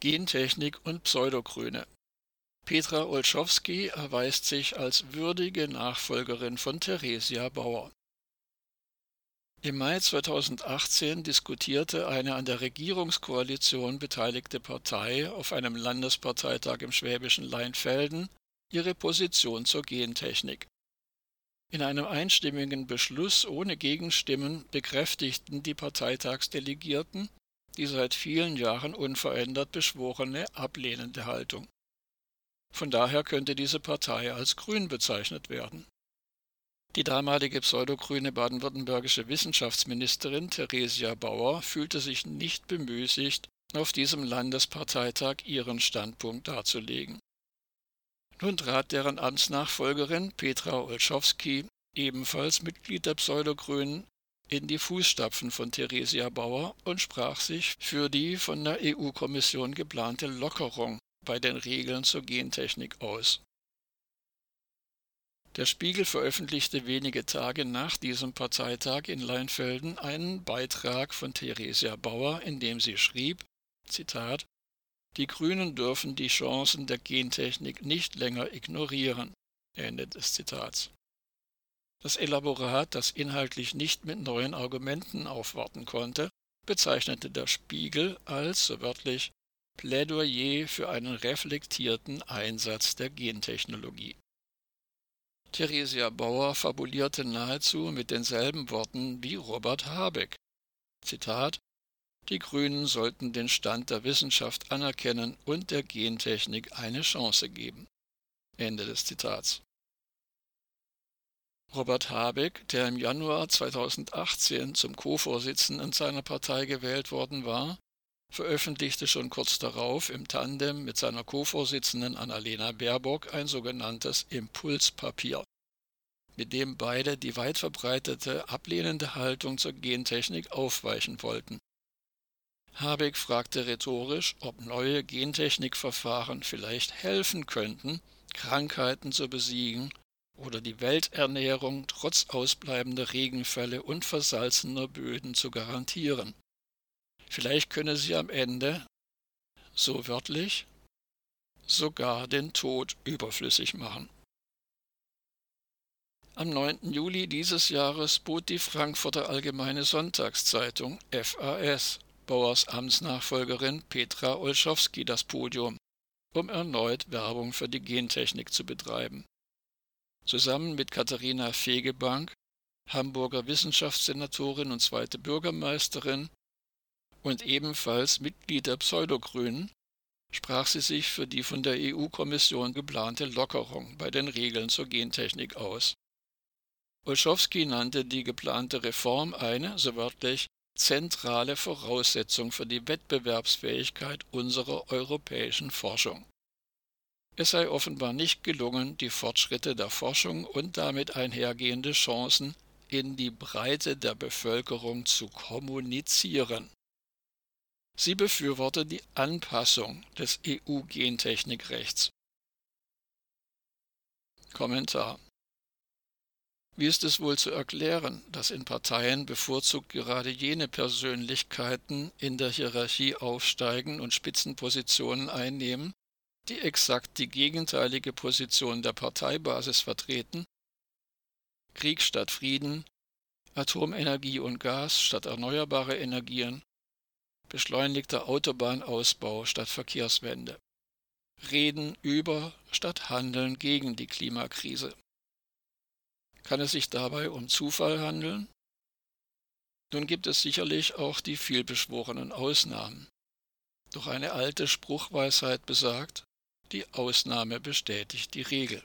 Gentechnik und Pseudogrüne. Petra Olschowski erweist sich als würdige Nachfolgerin von Theresia Bauer. Im Mai 2018 diskutierte eine an der Regierungskoalition beteiligte Partei auf einem Landesparteitag im schwäbischen Leinfelden ihre Position zur Gentechnik. In einem einstimmigen Beschluss ohne Gegenstimmen bekräftigten die Parteitagsdelegierten die seit vielen Jahren unverändert beschworene ablehnende Haltung. Von daher könnte diese Partei als grün bezeichnet werden. Die damalige pseudogrüne baden-württembergische Wissenschaftsministerin Theresia Bauer fühlte sich nicht bemüßigt, auf diesem Landesparteitag ihren Standpunkt darzulegen. Nun trat deren Amtsnachfolgerin Petra Olschowski, ebenfalls Mitglied der Pseudogrünen, in die Fußstapfen von Theresia Bauer und sprach sich für die von der EU-Kommission geplante Lockerung bei den Regeln zur Gentechnik aus. Der Spiegel veröffentlichte wenige Tage nach diesem Parteitag in Leinfelden einen Beitrag von Theresia Bauer, in dem sie schrieb, Zitat, die Grünen dürfen die Chancen der Gentechnik nicht länger ignorieren. Ende des Zitats. Das Elaborat, das inhaltlich nicht mit neuen Argumenten aufwarten konnte, bezeichnete der Spiegel als, so wörtlich, Plädoyer für einen reflektierten Einsatz der Gentechnologie. Theresia Bauer fabulierte nahezu mit denselben Worten wie Robert Habeck. Zitat die Grünen sollten den Stand der Wissenschaft anerkennen und der Gentechnik eine Chance geben. Ende des Zitats. Robert Habeck, der im Januar 2018 zum Co-Vorsitzenden seiner Partei gewählt worden war, veröffentlichte schon kurz darauf im Tandem mit seiner Co-Vorsitzenden Annalena Baerbock ein sogenanntes Impulspapier, mit dem beide die weit verbreitete ablehnende Haltung zur Gentechnik aufweichen wollten. Habeck fragte rhetorisch, ob neue Gentechnikverfahren vielleicht helfen könnten, Krankheiten zu besiegen oder die Welternährung trotz ausbleibender Regenfälle und versalzener Böden zu garantieren. Vielleicht könne sie am Ende, so wörtlich, sogar den Tod überflüssig machen. Am 9. Juli dieses Jahres bot die Frankfurter Allgemeine Sonntagszeitung FAS Bauers Amtsnachfolgerin Petra Olschowski das Podium, um erneut Werbung für die Gentechnik zu betreiben. Zusammen mit Katharina Fegebank, Hamburger Wissenschaftssenatorin und zweite Bürgermeisterin und ebenfalls Mitglied der Pseudogrünen, sprach sie sich für die von der EU-Kommission geplante Lockerung bei den Regeln zur Gentechnik aus. Olschowski nannte die geplante Reform eine, so wörtlich, zentrale Voraussetzung für die Wettbewerbsfähigkeit unserer europäischen Forschung. Es sei offenbar nicht gelungen, die Fortschritte der Forschung und damit einhergehende Chancen in die Breite der Bevölkerung zu kommunizieren. Sie befürwortet die Anpassung des EU-Gentechnikrechts. Kommentar wie ist es wohl zu erklären, dass in Parteien bevorzugt gerade jene Persönlichkeiten in der Hierarchie aufsteigen und Spitzenpositionen einnehmen, die exakt die gegenteilige Position der Parteibasis vertreten? Krieg statt Frieden, Atomenergie und Gas statt erneuerbare Energien, beschleunigter Autobahnausbau statt Verkehrswende. Reden über statt Handeln gegen die Klimakrise. Kann es sich dabei um Zufall handeln? Nun gibt es sicherlich auch die vielbeschworenen Ausnahmen. Doch eine alte Spruchweisheit besagt, die Ausnahme bestätigt die Regel.